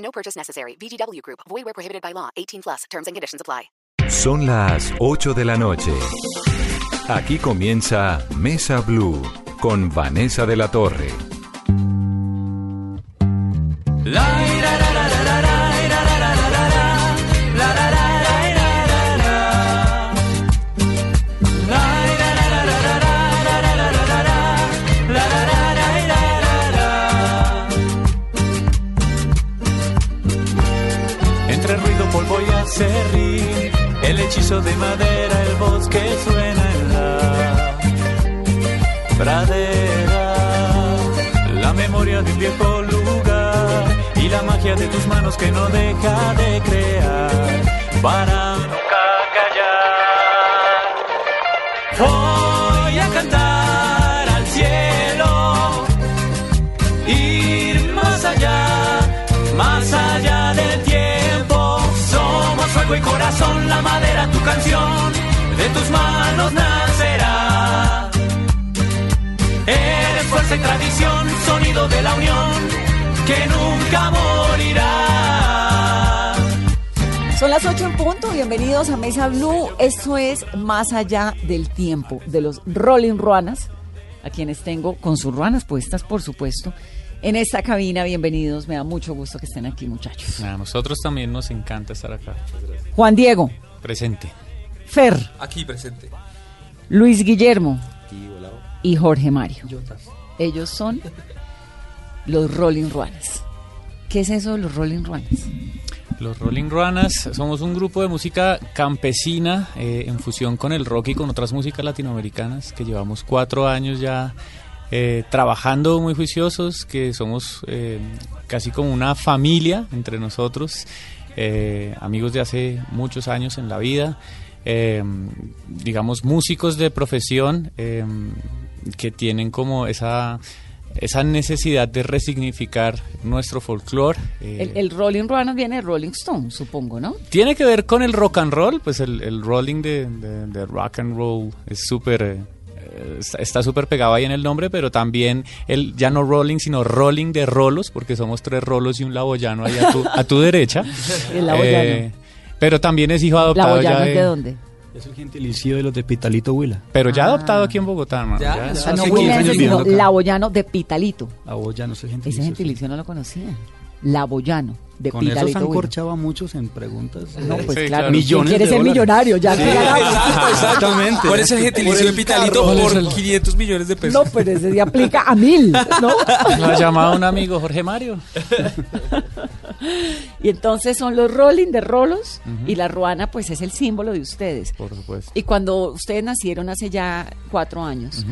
No purchase necessary. VGW Group. Void where prohibited by law. 18 plus. Terms and conditions apply. Son las 8 de la noche. Aquí comienza Mesa Blue con Vanessa de la Torre. Entre el hechizo de madera, el bosque suena en la pradera. La memoria de un viejo lugar y la magia de tus manos que no deja de crear para Corazón, la madera, tu canción, de tus manos nacerá. Eres fuerza y tradición, sonido de la unión, que nunca morirá. Son las 8 en punto, bienvenidos a Mesa Blue. Esto es Más allá del tiempo de los Rolling Ruanas, a quienes tengo con sus ruanas puestas, por supuesto, en esta cabina. Bienvenidos, me da mucho gusto que estén aquí, muchachos. A nosotros también nos encanta estar acá. Juan Diego, Presente. Fer, Aquí presente. Luis Guillermo y Jorge Mario. Ellos son los Rolling Ruanas. ¿Qué es eso de los Rolling Ruanas? Los Rolling Ruanas somos un grupo de música campesina eh, en fusión con el rock y con otras músicas latinoamericanas que llevamos cuatro años ya eh, trabajando muy juiciosos, que somos eh, casi como una familia entre nosotros, eh, amigos de hace muchos años en la vida, digamos músicos de profesión que tienen como esa esa necesidad de resignificar nuestro folclore. eh, El, el Rolling Ruanas viene de Rolling Stone, supongo, ¿no? tiene que ver con el rock and roll, pues el, el rolling de, de- de rock and roll es súper... eh, está- súper pegado ahí en el nombre, pero también el ya no rolling, sino rolling de rolos, porque somos tres rolos y un laboyano ahí a tu, a tu derecha. El laboyano. Eh, pero también es hijo ¿La adoptado Boyano ya es de dónde? Es el gentilicio de los de Pitalito Huila. Pero ya Ah. adoptado aquí en Bogotá, hermano. Ya, ya ya. es- O sea, no 15 huilense, años sino. Laboyano de Pitalito. A vos ya no sé Ese gentilicio. gentilicio no lo conocía. Laboyano de Con eso Pitalito. han corchado a muchos en preguntas. No, pues Sí, claro. ¿quién Millones quiere de ser dólares. millonario? Ya ganamos. Exactamente. ¿Cuál es el gentilicio de Pitalito ¿Cuál es por el- 500 millones de pesos? No, pero ese se aplica a mil, ¿no? Lo ha llamado un amigo, Jorge Mario. Y entonces son los rolling de rolos y la ruana pues es el símbolo de ustedes. Por supuesto. Y cuando ustedes nacieron hace ya cuatro años,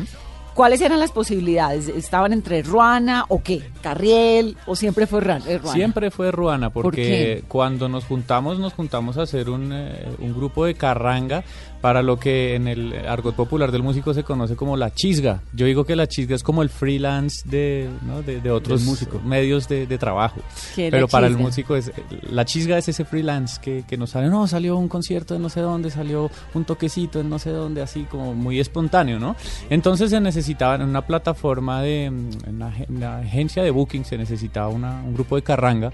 ¿cuáles eran las posibilidades? ¿Estaban entre ruana o qué? ¿Carriel o siempre fue eh, ruana? Siempre fue Ruana, ¿Por porque cuando nos juntamos, nos juntamos a hacer un, eh, un grupo de carranga para lo que en el argot popular del músico se conoce como la chisga. Yo digo que la chisga es como el freelance de, ¿no? de, de otros músico. medios de, de trabajo. ¿Qué es la Pero para el músico es la chisga es ese freelance que, que nos sale, no, salió un concierto de no sé dónde, salió un toquecito en no sé dónde, así como muy espontáneo, ¿no? Entonces se necesitaba en una plataforma de en una, ag- una agencia de booking se necesitaba una- un grupo de carranga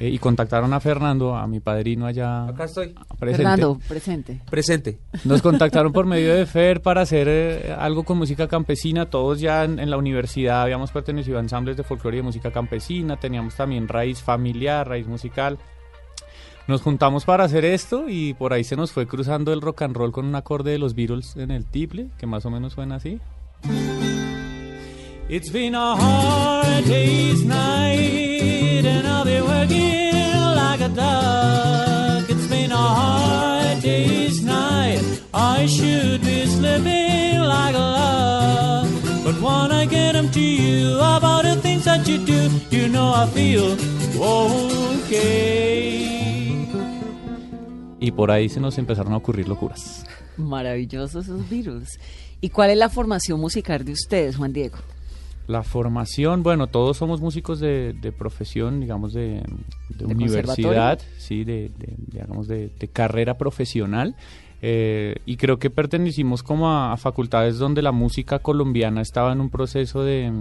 eh, y contactaron a Fernando, a mi padrino allá Acá estoy. presente. Fernando, presente. Presente. Nos contactaron por medio de FER para hacer eh, algo con música campesina. Todos ya en, en la universidad habíamos pertenecido a ensambles de folclore y de música campesina. Teníamos también raíz familiar, raíz musical. Nos juntamos para hacer esto y por ahí se nos fue cruzando el rock and roll con un acorde de los Beatles en el tiple, que más o menos suena así. It's been a hard day's night and I'll be working a duck. It's been a hard day's night. I should be slipping like a love. But when I get 'em to you about the things that you do, you know I feel Ok. Y por ahí se nos empezaron a ocurrir locuras. Maravillosos esos Beatles. ¿Y cuál es la formación musical de ustedes, Juan Diego? La formación, bueno, todos somos músicos de, de profesión, digamos, de, de ¿De universidad, sí, de, de- digamos, de, carrera profesional. eh, y creo que pertenecimos como a, a facultades donde la música colombiana estaba en un proceso de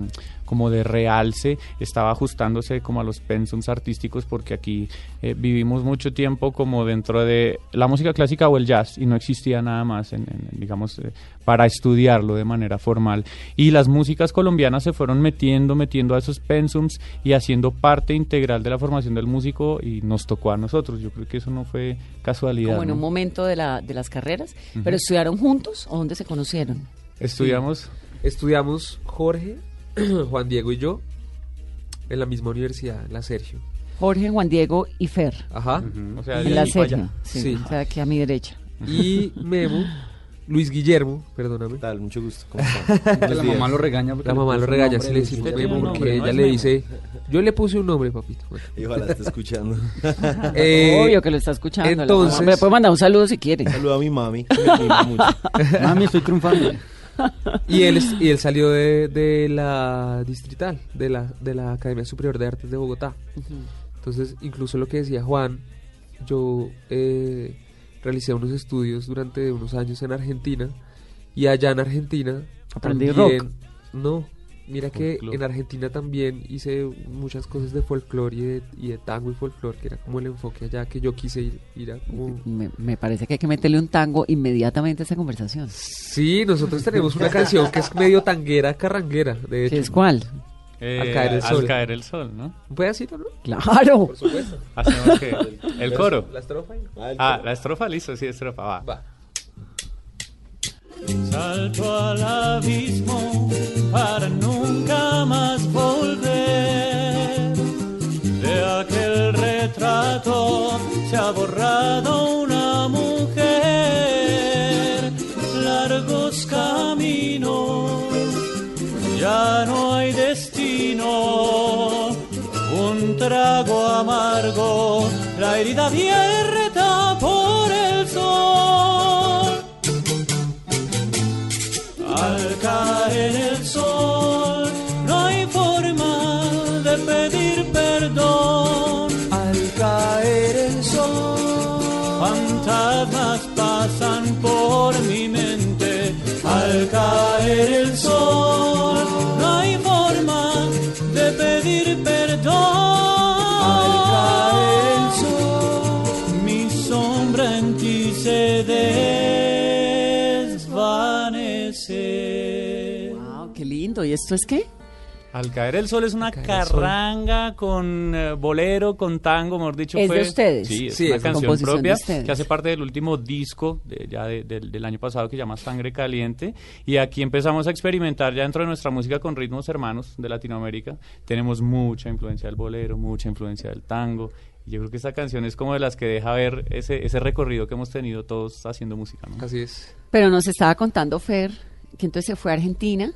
como de realce, estaba ajustándose como a los pensums artísticos porque aquí eh, vivimos mucho tiempo como dentro de la música clásica o el jazz y no existía nada más en, en- digamos eh, para estudiarlo de manera formal y las músicas colombianas se fueron metiendo metiendo a esos pensums y haciendo parte integral de la formación del músico y nos tocó a nosotros yo creo que eso no fue casualidad Como en ¿no? un momento de, la, de las carreras. ¿Pero estudiaron juntos o dónde se conocieron? estudiamos Estudiamos Jorge, Juan Diego y yo en la misma universidad, la Sergio. Jorge, Juan Diego y Fer. Ajá. o sea, En la Sergio. Sí. O sea, aquí a mi derecha. Y Memo, Luis Guillermo, perdóname. tal? Mucho gusto. ¿Cómo la mamá lo regaña. porque La mamá lo regaña si le de decimos Memo porque ella le dice, yo le puse un nombre, papito. Bueno. Y ojalá esté escuchando. Eh, Obvio que lo está escuchando. entonces-. Me puede mandar un saludo si quiere. Saludo a mi mami. que me mucho. Mami, estoy triunfando. Y él, es- y él salió de, de la distrital, de la, de la Academia Superior de Artes de Bogotá. Entonces, incluso lo que decía Juan, yo eh, realicé unos estudios durante unos años en Argentina y allá en Argentina Aprendí también- rock. No, mira que en Argentina también hice muchas cosas de folclore y de, y de tango y folclore, que era como el enfoque allá que yo quise ir, ir a como... Me, me parece que hay que meterle un tango inmediatamente a esta conversación. Sí, nosotros tenemos una canción que es medio tanguera, carranguera, de ¿Qué hecho. es cuál? Eh, Al caer el al sol. caer el sol no ¿Un pedacito, no? Claro. Por supuesto. hacemos que el coro La estrofa. Ah, la estrofa, listo, sí, estrofa, va. Va. Salto al abismo para nunca más volver. De aquel retrato se ha borrado una mujer. Largos caminos, ya no hay destino. Un trago amargo, la herida abierta por el sol. Al caer el sol, no hay forma de pedir perdón. Al caer el sol, fantasmas pasan por mi mente. Al caer el sol, ¿Y esto es qué? Al caer el sol es una carranga con eh, bolero, con tango, mejor dicho. ¿Es fue- de ustedes? Sí, es Sí, una es canción de propia que hace parte del último disco de- ya de- del- del año pasado que se llama Sangre Caliente. Y aquí empezamos a experimentar ya dentro de nuestra música con ritmos hermanos de Latinoamérica. Tenemos mucha influencia del bolero, mucha influencia del tango. Y yo creo que esta canción es como de las que deja ver ese, ese recorrido que hemos tenido todos haciendo música. ¿no? Así es. Pero nos estaba contando Fer que entonces se fue a Argentina.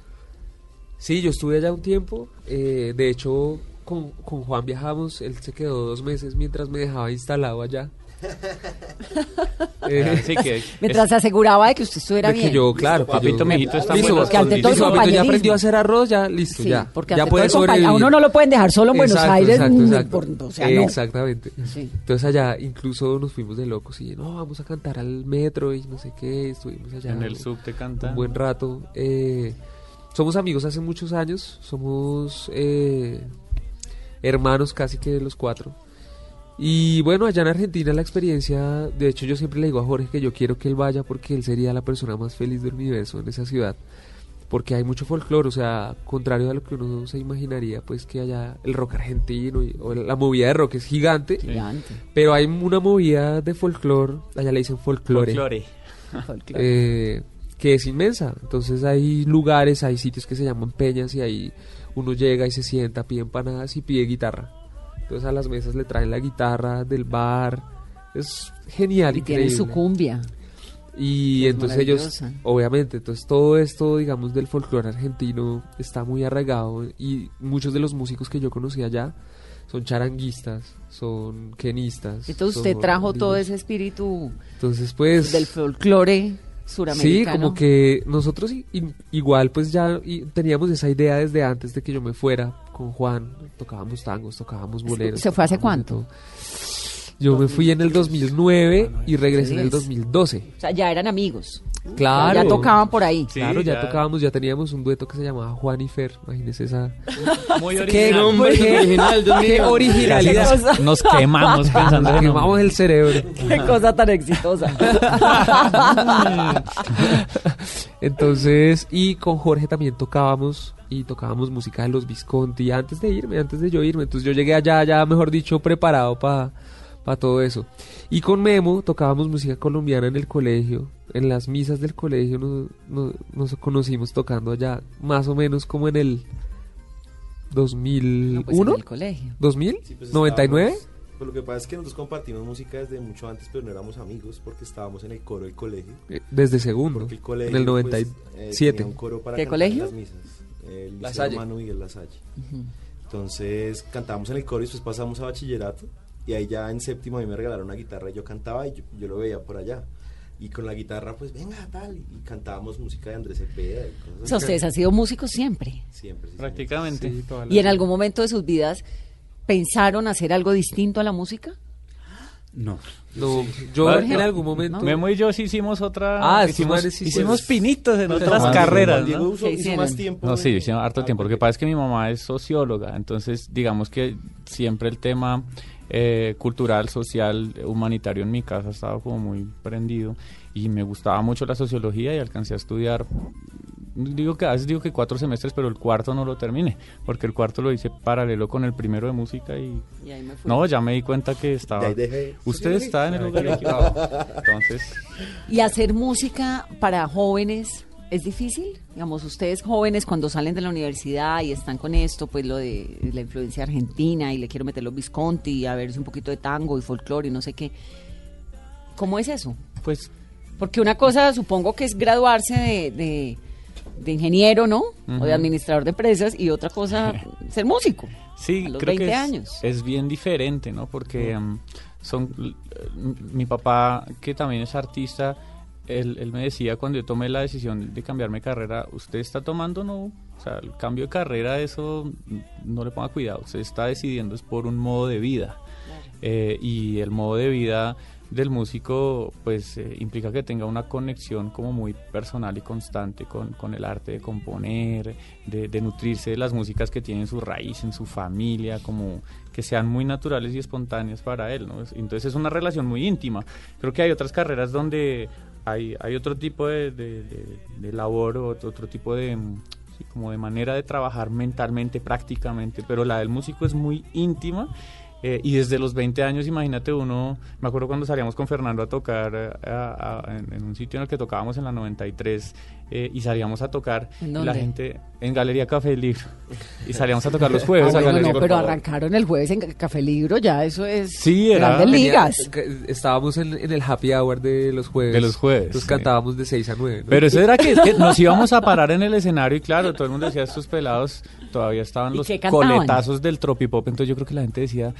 Sí, yo estuve allá un tiempo. eh, de hecho, con, con Juan viajamos. Él se quedó dos meses mientras me dejaba instalado allá. Eh, Así que Mientras se aseguraba de que usted estuviera de que bien. yo, claro. que Papito, yo- mijito, está Listo, porque ante todo listo, el papito, ya aprendió a hacer arroz, ya, listo, Sí, ya. porque ya puede sobrevivir. a uno no lo pueden dejar solo en Buenos Aires. exacto, exacto. por- o sea, no. Exactamente. Sí. Entonces allá incluso nos fuimos de locos y no, vamos a cantar al metro y no sé qué, estuvimos allá en el subte canta. un buen rato. Eh, somos amigos hace muchos años, somos eh, hermanos casi que los cuatro. Y bueno, allá en Argentina la experiencia, de hecho yo siempre le digo a Jorge que yo quiero que él vaya porque él sería la persona más feliz del universo en esa ciudad. Porque hay mucho folclore, o sea, contrario a lo que uno se imaginaría, pues que allá el rock argentino y, o la movida de rock es gigante, Gigante. pero hay una movida de folclore, allá le dicen folclore, Folclore. Folclore. eh, que es inmensa. Entonces hay lugares, hay sitios que se llaman peñas y ahí uno llega y se sienta, pide empanadas y pide guitarra. Entonces a las mesas le traen la guitarra del bar. Es genial, y tiene increíble. su cumbia. Y Es entonces ellos, obviamente, entonces todo esto, digamos, del folclore argentino está muy arraigado y muchos de los músicos que yo conocí allá son charanguistas, son quenistas. Entonces usted trajo todo ese espíritu Entonces, pues... del folclore Sí, como que nosotros igual pues ya teníamos esa idea desde antes de que yo me fuera con Juan. Tocábamos tangos, tocábamos boleros. ¿Se fue hace cuánto? Yo me fui en el 2009 y regresé en el Diez. 2012. O sea, ya eran amigos. Claro. Ya tocaban por ahí. Sí, claro, ya, ya. tocábamos, ya teníamos un dueto que se llamaba Juan y Fer. Imagínese esa. Muy ¿Qué, original. nombre qué- original, qué originalidad. Nos, nos quemamos pensando Nos en quemamos el cerebro. Qué cosa tan exitosa. Entonces, y con Jorge también tocábamos y tocábamos música de los Visconti antes de irme, antes de yo irme. Entonces yo llegué allá, ya mejor dicho, preparado para todo eso. Y con Memo tocábamos música colombiana en el colegio, en las misas del colegio nos, nos, nos conocimos tocando allá, más o menos como en el No, pues, en 2001, el colegio. 2000, Sí, pues, 99. estábamos- Pues lo que pasa es que nosotros compartimos música desde mucho antes, pero no éramos amigos porque estábamos en el coro del colegio. eh, Desde segundo, Porque el colegio, en el pues, 97. tenía un coro para ¿Qué colegio? en las misas. El Liceo Miguel La Salle. Entonces cantábamos en el coro y después pasamos a bachillerato. Y ahí ya en séptimo a mí me regalaron una guitarra y yo cantaba y yo, yo lo veía por allá. Y con la guitarra, pues venga, tal. Y cantábamos música de Andrés Cepeda y cosas O sea, ustedes han sido músicos siempre. Siempre, sí, Prácticamente. Sí, ¿Y en algún momento de sus vidas pensaron hacer algo distinto a la música? No. No, yo Jorge, en algún momento... Memo y yo sí hicimos otra. Ah, hicimos, sí, hicimos pinitos en No, otras carreras. Diego ¿no? usó- ¿Qué hizo hicieron? más tiempo. No, sí, hicimos harto ah, tiempo. Lo que pasa es que mi mamá es socióloga, entonces digamos que siempre el tema eh, cultural, social, humanitario en mi casa estaba como muy prendido y me gustaba mucho la sociología y alcancé a estudiar. Digo que a veces digo que cuatro semestres, pero el cuarto no lo terminé, porque el cuarto lo hice paralelo con el primero de música y Y ahí me fui. no, ya me di cuenta que estaba. De Usted está en el lugar equivocado. Entonces, ¿Y hacer música para jóvenes es difícil? Digamos, ustedes jóvenes cuando salen de la universidad y están con esto, pues lo de la influencia argentina y le quiero meter los Visconti y a ver un poquito de tango y folclore y no sé qué. ¿Cómo es eso? pues Porque una cosa supongo que es graduarse de, de- de ingeniero, ¿no? O de administrador de empresas y otra cosa ser músico. Sí, a los creo 20 que es, años. es bien diferente, ¿no? Porque em, son m- mi papá, que también es artista, él, él me decía cuando yo tomé la decisión de cambiarme de carrera, usted está tomando, no, o sea, el cambio de carrera, eso no le ponga cuidado, usted está decidiendo es por un modo de vida. Eh, y el modo de vida del músico pues eh, implica que tenga una conexión como muy personal y constante con, con el arte de componer, de, de nutrirse de las músicas que tienen su raíz en su familia, como que sean muy naturales y espontáneas para él, ¿no? Es- Entonces es una relación muy íntima. Creo que hay otras carreras donde hay, hay otro tipo de, labor otro, otro tipo de... mm, como de manera de trabajar mentalmente, prácticamente, pero la del músico es muy íntima eh, y desde los 20 años, imagínate uno, me acuerdo cuando salíamos con Fernando a tocar eh, a- a- en, en un sitio en el que tocábamos en la 93 eh, y salíamos a tocar ¿En y la gente en Galería Café Libro y salíamos a tocar los jueves Ah, a bueno, no, pero arrancaron el jueves en Café Libro, ya eso es Sí, era- grandes ligas. que- Estábamos en, en el happy hour de los jueves. De los jueves, Entonces sí. cantábamos de 6 a 9. Pero eso era que, que nos íbamos a parar en el escenario y claro, todo el mundo decía, estos pelados todavía estaban ¿Y los coletazos del tropipop, entonces yo creo que la gente decía...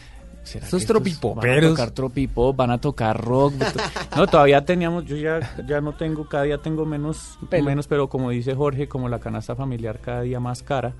¿será Estos que tropipoperos. Van a tocar tropipop, van a tocar rock. No, todavía teníamos, yo ya, ya no tengo, cada día tengo menos, Pelo. menos, pero como dice Jorge, como la canasta familiar cada día más cara.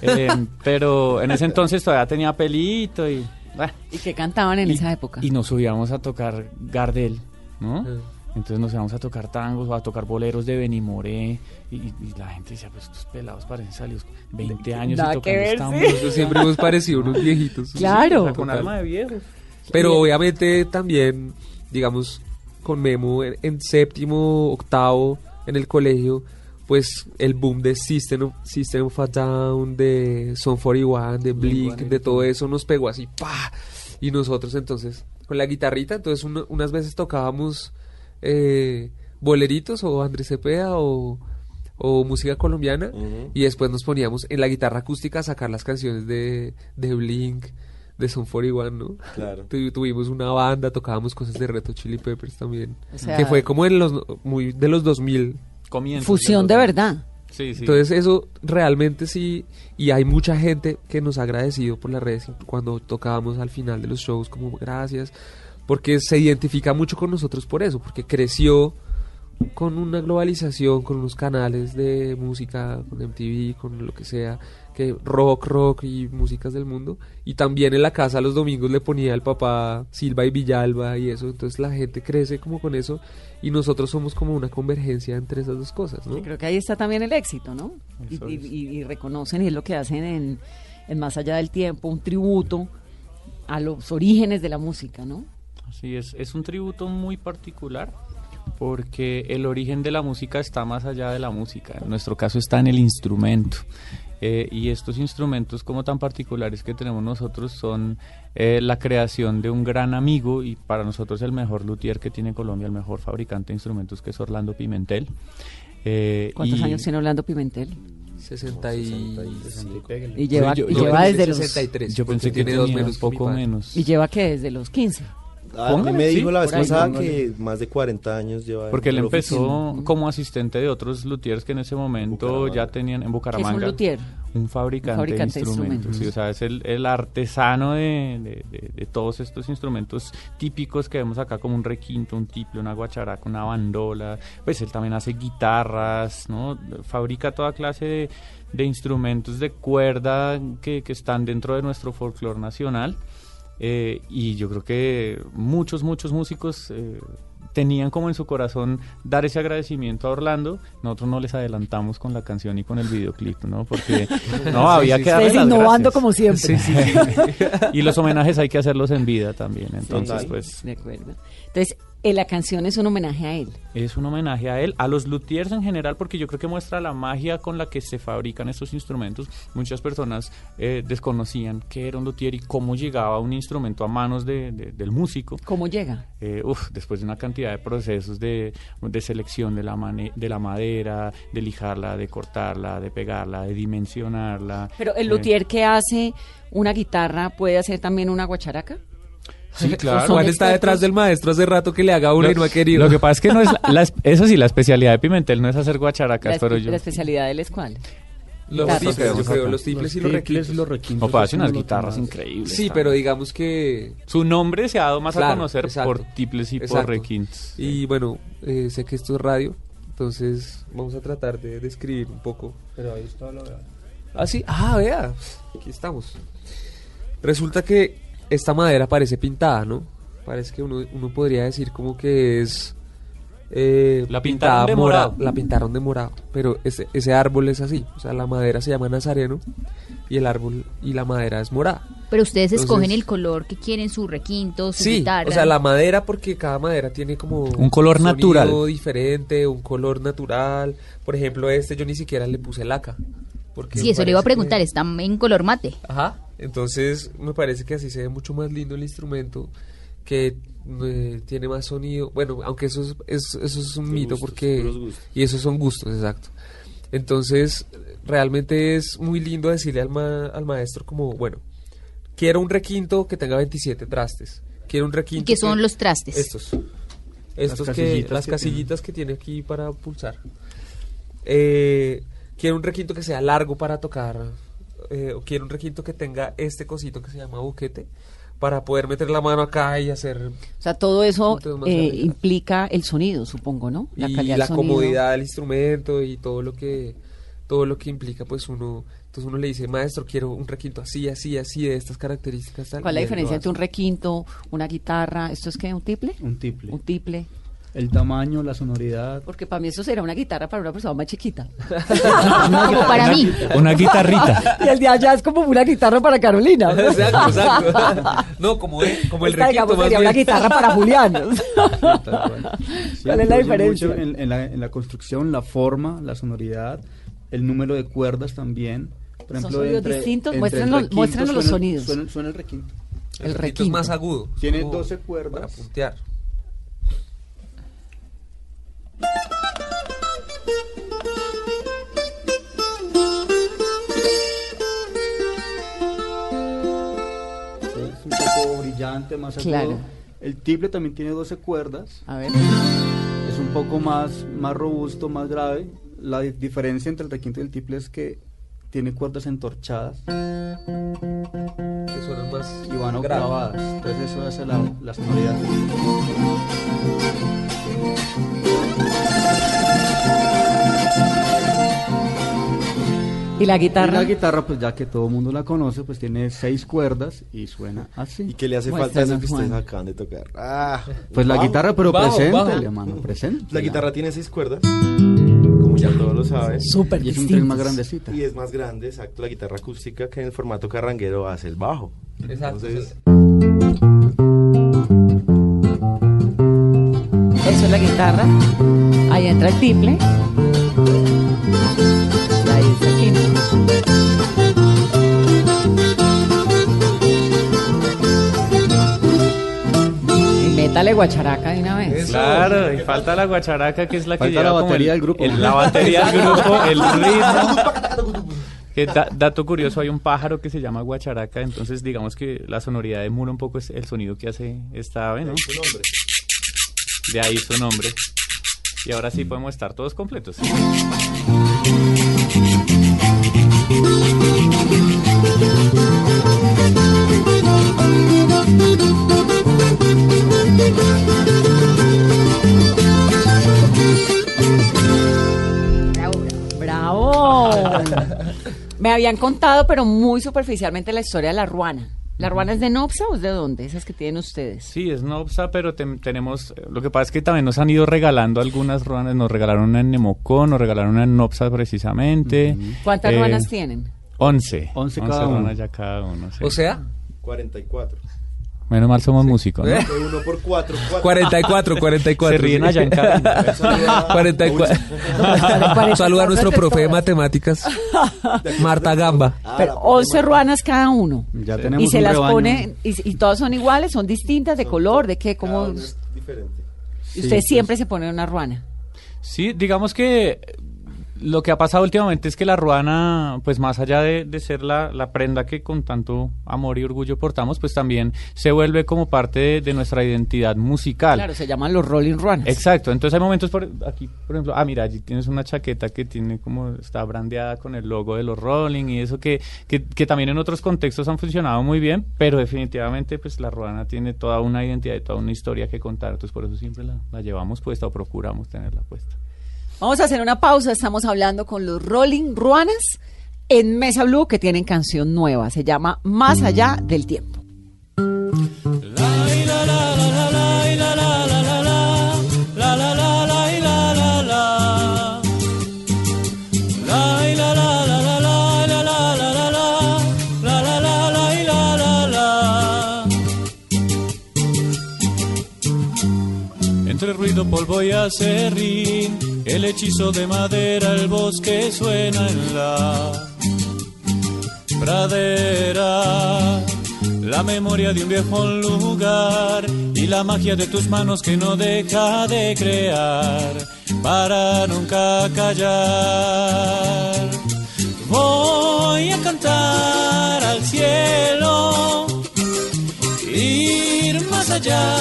Eh, pero en ese entonces todavía tenía pelito y... bueno, ¿Y qué cantaban en y- esa época? Y nos subíamos a tocar Gardel, ¿no? Ah. Entonces nos íbamos a tocar tangos o a tocar boleros de Benimoré y, y- y la gente decía, pues estos pelados parecen salidos 20 años Nada y tocando ver, esta sí. siempre hemos parecido unos viejitos. Claro. O sea, con alma de viejos. Pero obviamente también, digamos, con Memo en, en séptimo, octavo, en el colegio, pues el boom de System of, System of a Down, de Son 41, de Blink, de todo eso nos pegó así, ¡pa! Y nosotros entonces, con la guitarrita, entonces una- unas veces tocábamos eh, boleritos o Andrés Cepeda o, o música colombiana y después nos poníamos en la guitarra acústica a sacar las canciones de, de Blink, de Son 41, ¿no? Claro. Tu- tuvimos una banda, tocábamos cosas de Reto Chili Peppers también. O sea, que fue como en los, muy de los 2000. Comienzos Fusión de verdad. Sí, sí. Entonces eso realmente sí, y hay mucha gente que nos ha agradecido por las redes cuando tocábamos al final de los shows como gracias, porque se identifica mucho con nosotros por eso, porque creció con una globalización, con unos canales de música, con MTV, con lo que sea, que rock, rock y músicas del mundo. Y también en la casa los domingos le ponía al papá Silva y Villalba y eso. Entonces la gente crece como con eso y nosotros somos como una convergencia entre esas dos cosas, ¿no? Yo creo que ahí está también el éxito, ¿no? Y, reconocen y es lo que hacen en, en Más Allá del Tiempo, un tributo a los orígenes de la música, ¿no? Así es, es un tributo muy particular porque el origen de la música está más allá de la música. En nuestro caso está en el instrumento. Eh, y estos instrumentos como tan particulares que tenemos nosotros son eh, la creación de un gran amigo y para nosotros el mejor luthier que tiene Colombia, el mejor fabricante de instrumentos que es Orlando Pimentel. Eh, ¿Cuántos y- años tiene Orlando Pimentel? 60 y... Y lleva, yo- y yo lleva pensé desde los... 63. Yo pensé que tiene dos menos un poco menos. ¿Y lleva que desde los 15? A mí Póngale, me sí, dijo la vez pasada que más de 40 años lleva. en Porque él empezó oficina. como asistente de otros luthiers que en ese momento ya tenían en ¿Qué es Bucaramanga. un luthier? Un fabricante, Un fabricante de de instrumentos. instrumentos. sí, o sea, es el, el artesano de, de- de- de todos estos instrumentos típicos que vemos acá, como un requinto, un tiple, una guacharaca, una bandola. Pues él también hace guitarras, ¿no? Fabrica toda clase de, de instrumentos de cuerda que, que están dentro de nuestro folclore nacional. Eh, y yo creo que muchos, muchos músicos eh, tenían como en su corazón dar ese agradecimiento a Orlando. Nosotros no les adelantamos con la canción y con el videoclip, ¿no? Porque no, había que darle Ustedes las innovando gracias. como siempre. Y los homenajes hay que hacerlos en vida también. Entonces, pues De acuerdo. Entonces, la canción es un homenaje a él. es un homenaje a él, a los luthiers en general, porque yo creo que muestra la magia con la que se fabrican estos instrumentos. Muchas personas eh, desconocían qué era un luthier y cómo llegaba un instrumento a manos de- de- del músico. ¿Cómo llega? Eh, uf, después de una cantidad de procesos de, de selección de la, mane- de la madera, de lijarla, de cortarla, de pegarla, de dimensionarla. Pero el Eh, luthier que hace una guitarra puede hacer también una guacharaca. Sí, claro. Juan está detrás del maestro hace rato que le haga una y no ha querido. Lo que pasa es que no es la, la- eso sí, la especialidad de Pimentel no es hacer La, guacharacas, pero yo la especialidad de él es cuál? Los tiples, yo creo, los tiples y los tiples requintos. y los requintos. Opa, hace unas lo guitarras increíbles. Sí, también. pero digamos que... su nombre se ha dado más a conocer exacto. por tiples y por requintos. Y bueno, eh, sé que esto es radio, entonces vamos a tratar de describir un poco. Pero ahí está la verdad. Ah, sí, ah, vea, aquí estamos. Resulta que esta madera parece pintada, ¿no? Parece que uno, uno podría decir como que es... eh, La pintada pintaron de mora- morado. La pintaron de morado, pero ese, ese árbol es así. O sea, la madera se llama nazareno y el árbol y la madera es morada. Pero ustedes Entonces- escogen el color que quieren, su requinto, su Sí, guitarra. o sea, la madera, porque cada madera tiene como Un color sonido natural. diferente, un color natural. Por ejemplo, este yo ni siquiera le puse laca. Porque Sí, eso le iba a preguntar, que- está en color mate. Ajá. Entonces, me parece que así se ve mucho más lindo el instrumento, que eh, tiene más sonido. Bueno, aunque eso es, es- eso es un Son mito, gustos, porque. Y esos son gustos, exacto. Entonces, realmente es muy lindo decirle al, ma- al maestro, como, bueno, quiero un requinto que tenga 27 trastes. Quiero un ¿Y requinto. qué son que- los trastes? estos. Estos que, casillitas las que casillitas que tiene aquí para pulsar. Eh, quiero un requinto que sea largo para tocar. Eh, o quiero un requinto que tenga este cosito que se llama buquete. Para poder meter la mano acá y hacer. O sea, todo eso eh, implica el sonido, supongo, ¿no? y calidad del la sonido. comodidad del instrumento y todo lo que todo lo que implica pues uno entonces uno le dice maestro quiero un requinto así así así de estas características tal", ¿Cuál es la diferencia entre un requinto, una guitarra? ¿Esto es qué? ¿Un tiple? Un tiple. Un tiple. El tamaño, la sonoridad. Porque para mí eso será una guitarra para una persona más chiquita. Como para mí. Una guitarrita. y el de allá es como una guitarra para Carolina. exacto exacto no como, como el Esta, requinto digamos, más sería una bien. guitarra para Julián. Sí, ¿Cuál es la diferencia? mucho En, en la, en la construcción, la forma, la sonoridad, el número de cuerdas también. Por ¿Son ejemplo, sonidos entre- distintos? el Muéstranos- requinto los sonidos. Suena, suena el requinto. El requinto es requinto. más agudo Tiene como 12 para cuerdas. puntear brillante, más agudo. Claro. El tiple también tiene 12 cuerdas. A ver. Es un poco más, más robusto, más grave. la di- diferencia entre el requinto y el tiple es que tiene cuerdas entorchadas Que suenan más y van octavadas. Entonces eso hace la, la sonoridad. ¿Y la Y guitarra? la guitarra, pues ya que todo el mundo la conoce, pues tiene seis cuerdas y suena así. ¿Y qué le hace falta eso que ustedes acaban de tocar? Ah, Pues la guitarra, pero presente. La guitarra tiene seis cuerdas, como ya todos lo saben. Súper Y es un tren más grandecita. Y es más grande, exacto, la guitarra acústica que en el formato carranguero hace el bajo. Exacto. Entonces, Eso es la guitarra. Ahí entra el tiple. Y métale guacharaca de una vez. Claro, y falta la guacharaca que es la que Falta lleva la como batería el- del grupo. el- la batería del grupo, el ritmo. Que da- dato curioso, hay un pájaro que se llama guacharaca, entonces digamos que la sonoridad de Muro un poco es el sonido que hace esta ave, ¿no? De ahí su nombre. Y ahora sí podemos estar todos completos. ¡Bravo! Me habían contado, pero muy superficialmente, la historia de la ruana. ¿La ruana es de Nopsa o es de dónde? Esas que tienen ustedes. Sí, es Nopsa, pero tenemos... Lo que pasa es que también nos han ido regalando algunas ruanas. Nos regalaron una en Nemocón, nos regalaron una en Nopsa precisamente. ¿Cuántas Eh, ruanas tienen? Once. Once cada uno. ruanas ya cada uno. sí. O sea, 44. Menos mal somos músicos, ¿no? ¿Eh? De uno por cuatro. cuatro. 44, 44. Se ríen allá en cabina. 44. Saluda a nuestro profe de matemáticas, Marta Gamba. Pero 11 ruanas cada uno. Ya tenemos Y se un las rebaño. ponen, y, y todas son iguales, son distintas, de color, de qué, Cada cómo... uno es diferente. y Usted siempre se pone una ruana. Sí, digamos que lo que ha pasado últimamente es que la ruana, pues más allá de, de ser la, la prenda que con tanto amor y orgullo portamos, pues también se vuelve como parte de, de nuestra identidad musical. Claro, se llaman los Rolling Ruanas. Exacto, entonces hay momentos por aquí, por ejemplo, ah, mira, allí tienes una chaqueta que tiene como, está brandeada con el logo de los Rolling y eso que, que, que también en otros contextos han funcionado muy bien, pero definitivamente pues la ruana tiene toda una identidad y toda una historia que contar, entonces por eso siempre la, la llevamos puesta o procuramos tenerla puesta. Vamos a hacer una pausa. Estamos hablando con los Rolling Ruanas en Mesa Blue que tienen canción nueva. Se llama Más allá del tiempo. Entre ruido, polvo y acerrín, el hechizo de madera, el bosque suena en la pradera. La memoria de un viejo lugar y la magia de tus manos que no deja de crear para nunca callar. Voy a cantar al cielo ir más allá,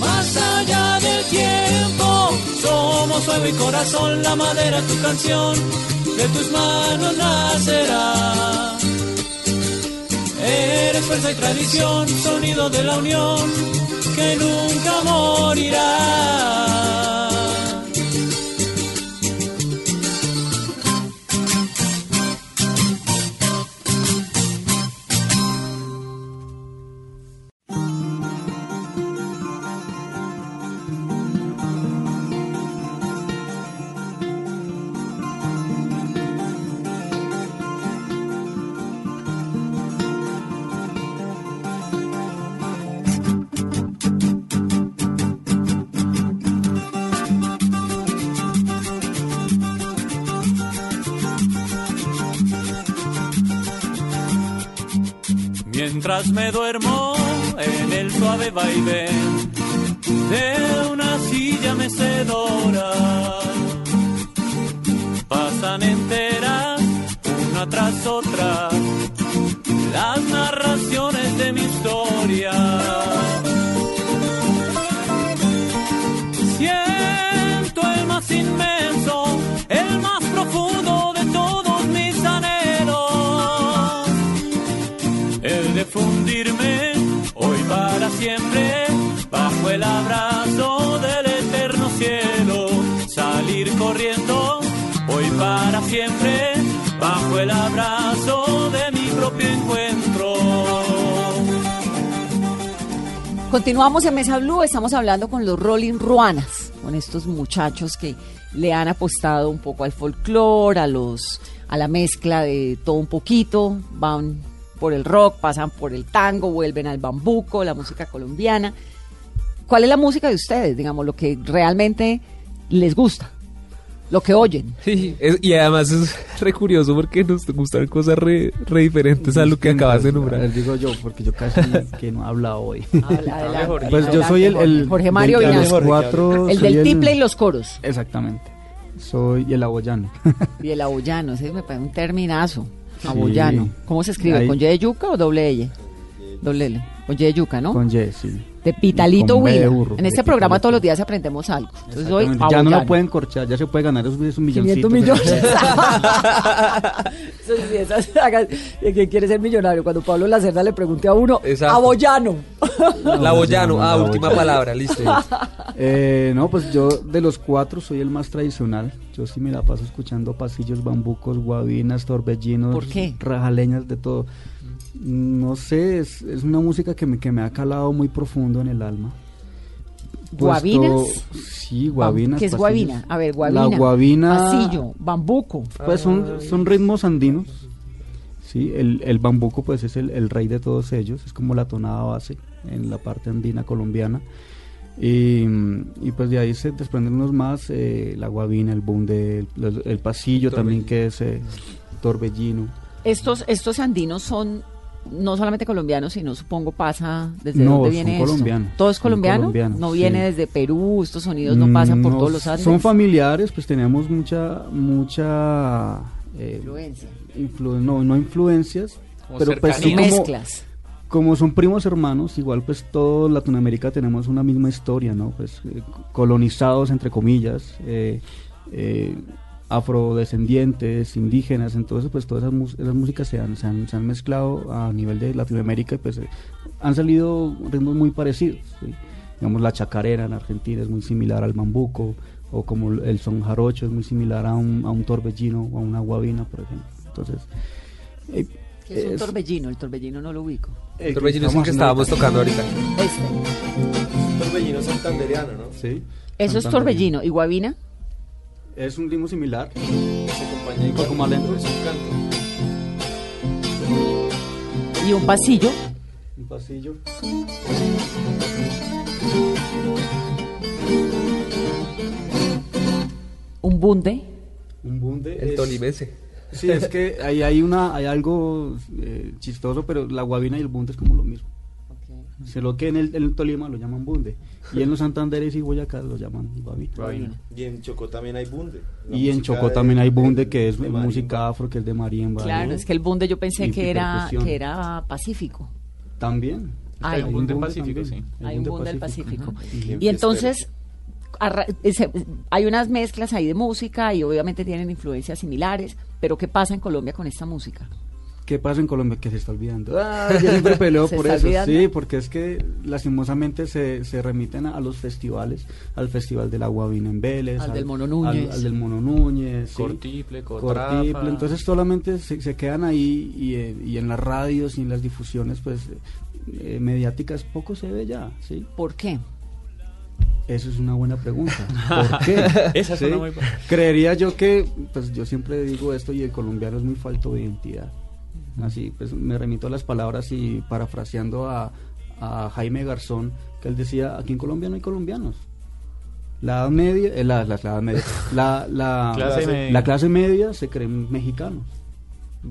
más allá del tiempo. Somos fuego y corazón, la madera, tu canción, de tus manos nacerá. Eres fuerza y tradición, sonido de la unión, que nunca morirá. Mientras me duermo en el suave vaivén de una silla mecedora, pasan enteras una tras otra las narraciones de mi historia. Siempre, bajo el abrazo del eterno cielo, salir corriendo, hoy para siempre, bajo el abrazo de mi propio encuentro. Continuamos en Mesa Blue, estamos hablando con los Rolling Ruanas, con estos muchachos que le han apostado un poco al folclore, a los a la mezcla de todo un poquito, van por el rock, pasan por el tango, vuelven al bambuco, la música colombiana. ¿Cuál es la música de ustedes, digamos, lo que realmente les gusta? Lo que oyen. Sí, es- y además es re curioso porque nos gustan cosas re, re diferentes a lo que acabas de nombrar. Digo yo, porque yo casi que no he hablado hoy. Habla- adelante, Pues yo adelante, soy el, el Jorge Mario del- los cuatro. El del tiple y los coros. Exactamente. Soy el aboyano. Y el aboyano, ese me parece un terminazo. Sí. Aboyano. ¿Cómo se escribe? Ahí- ¿Con Y de yuca o doble L? Doble L. Con Y de yuca, ¿no? Con Y, sí. De Pitalito Con B de Huila. burro, En de este programa Pitalito. todos los días aprendemos algo. Entonces hoy. Ya no lo pueden corchar, ya se puede ganar esos, esos 500 milloncitos. millones. Eso sí, esas sagas de ¿Quién quiere ser millonario? Cuando Pablo Lacerda le pregunté a uno, Exacto. aboyano. La Boyano, ah, última palabra, listo. Eh, no, pues yo de los cuatro soy el más tradicional. Yo sí me la paso escuchando pasillos, bambucos, guabinas, torbellinos, ¿Por qué? rajaleñas, de todo. No sé, es, es una música que me, que me ha calado muy profundo en el alma. Puesto- ¿Guabinas? sí, guabinas. ¿Qué es pasillos. guabina? A ver, guabina. La guabina. Pasillo, bambuco. Pues son, son ritmos andinos. Sí, el, el bambuco pues es el, el rey de todos ellos, es como la tonada base en la parte andina colombiana. Y, y, pues de ahí se desprenden unos más, eh, la guabina, el bunde, el, el- el pasillo también que es eh, torbellino. Estos, estos andinos son no solamente colombianos, sino supongo pasa desde No, dónde son viene esto. colombianos, ¿Todo es son colombiano? colombianos, no viene sí. desde Perú, estos sonidos no pasan por todos los Andes. Son familiares, pues tenemos mucha, mucha... eh, Influencia. influ- no, no influencias, Como pero pues son como, Mezclas. Como son primos hermanos, igual pues todo Latinoamérica tenemos una misma historia, ¿no? Pues eh, colonizados entre comillas, eh, eh, afrodescendientes, indígenas, entonces pues todas esas, esas músicas se han, se, han, mezclado a nivel de Latinoamérica y pues han salido ritmos muy parecidos, digamos la chacarera en Argentina es muy similar al bambuco, o como el son jarocho es muy similar a un, a un torbellino o a una guabina, por ejemplo. Entonces, eh, ¿Qué es un torbellino? El torbellino no lo ubico. el Torbellino es el que estábamos tocando ahorita. Este. Torbellino santanderiano, ¿no? Sí. Eso es torbellino. ¿Y guabina? Es un ritmo similar. Se acompaña Un poco más lento. Es un canto. ¿Y un pasillo? Un pasillo. ¿Un bunde? Un bunde. El es- tolimense. Sí, es que ahí hay una, hay algo eh, chistoso, pero la guabina y el bunde es como lo mismo. Solo que en el, en el Tolima lo llaman bunde. Y en los Santanderes y Boyacá lo llaman guabina. Y en Chocó también hay bunde. La Y en Chocó de- también hay bunde, de- que es música afro, que es de marimba. Claro, ¿no? es que el bunde yo pensé Y que era, que era pacífico. También. Hay un bunde pacífico, sí. Hay un bunde del Pacífico. Y entonces ese- hay unas mezclas ahí de música y obviamente tienen influencias similares, pero ¿qué pasa en Colombia con esta música? ¿Qué pasa en Colombia? Que se está olvidando. Ah, yo siempre peleo ¿Se por eso. olvidando? Sí, porque es que lastimosamente se, se remiten a, a los festivales, al Festival de la Guavina en Vélez, Al del Mono Núñez. al, al del Mono Núñez, sí. Cortiple, Cotrafa. Cortiple, entonces solamente se, se quedan ahí y, eh, y en las radios y en las difusiones pues eh, mediáticas poco se ve ya, ¿sí? ¿Por qué? Eso es una buena pregunta. ¿Por qué? Esa es ¿Sí? una muy. Creería yo que, pues yo siempre digo esto y el colombiano es muy falto de identidad. Así, pues me remito a las palabras y parafraseando a, a Jaime Garzón, que él decía, aquí en Colombia no hay colombianos. La edad media, eh, la, la- la edad media, la, la, Clase la- media. la clase media se creen mexicanos.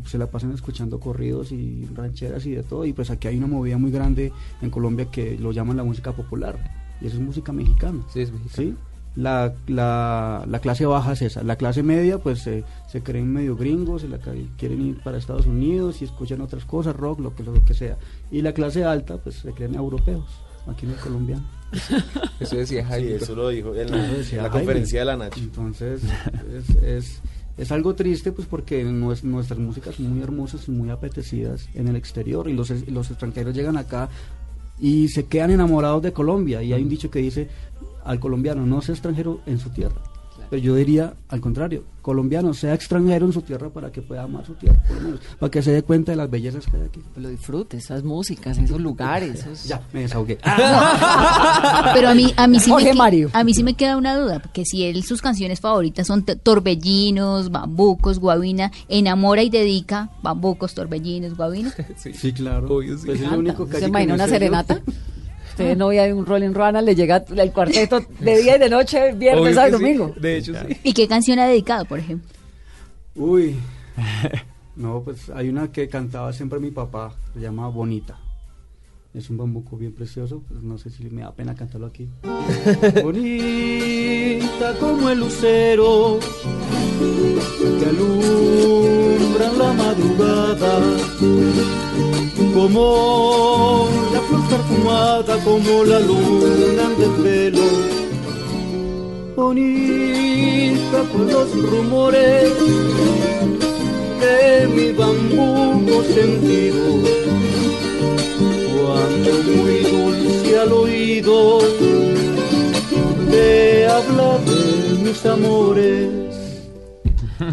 Se la pasan escuchando corridos y rancheras y de todo. Y pues aquí hay una movida muy grande en Colombia que lo llaman la música popular. Y eso es música mexicana. Sí, es mexicano. ¿sí? La, la, la clase baja es esa. La clase media, pues se se creen medio gringos, y la, quieren ir para Estados Unidos y escuchan otras cosas, rock, lo que, lo que sea. Y la clase alta, pues se creen europeos, aquí en el colombiano. Eso decía Sí, Jaime. eso lo dijo en la, Eso decía en la Jaime. conferencia de la Nacho. Entonces, es, es, es algo triste, pues porque nues- nuestras músicas son muy hermosas y muy apetecidas en el exterior y los, es- los extranjeros llegan acá y se quedan enamorados de Colombia. Y hay un dicho que dice al colombiano, no sea extranjero en su tierra. Pero yo diría al contrario, colombiano, sea extranjero en su tierra para que pueda amar su tierra, por lo menos, para que se dé cuenta de las bellezas que hay aquí. Lo disfrute, esas músicas, esos lugares. esos- Ya, me desahogué. Pero a mí, a mí sí Jorge me, Mario. a mí sí me queda una duda, porque si él sus canciones favoritas son Torbellinos, Bambucos, Guavina, enamora y dedica Bambucos, Torbellinos, Guavina. Sí, claro. Obvio, sí. Pues es lo único que ¿Se imagina una yo. serenata? Usted novia de un Rolling Ruana, le llega el cuarteto de día y de noche, viernes, sí. domingo. De hecho, sí. ¿Y qué canción ha dedicado, por ejemplo? Uy. No, pues hay una que cantaba siempre mi papá, se llama Bonita. Es un bambuco bien precioso, pues no sé si me da pena cantarlo aquí. Bonita como el lucero que alumbra la madrugada, como la flor perfumada, como la luna del pelo bonita por los rumores de mi bambuco sentido. Cuando muy dulce al oído te habla de mis amores.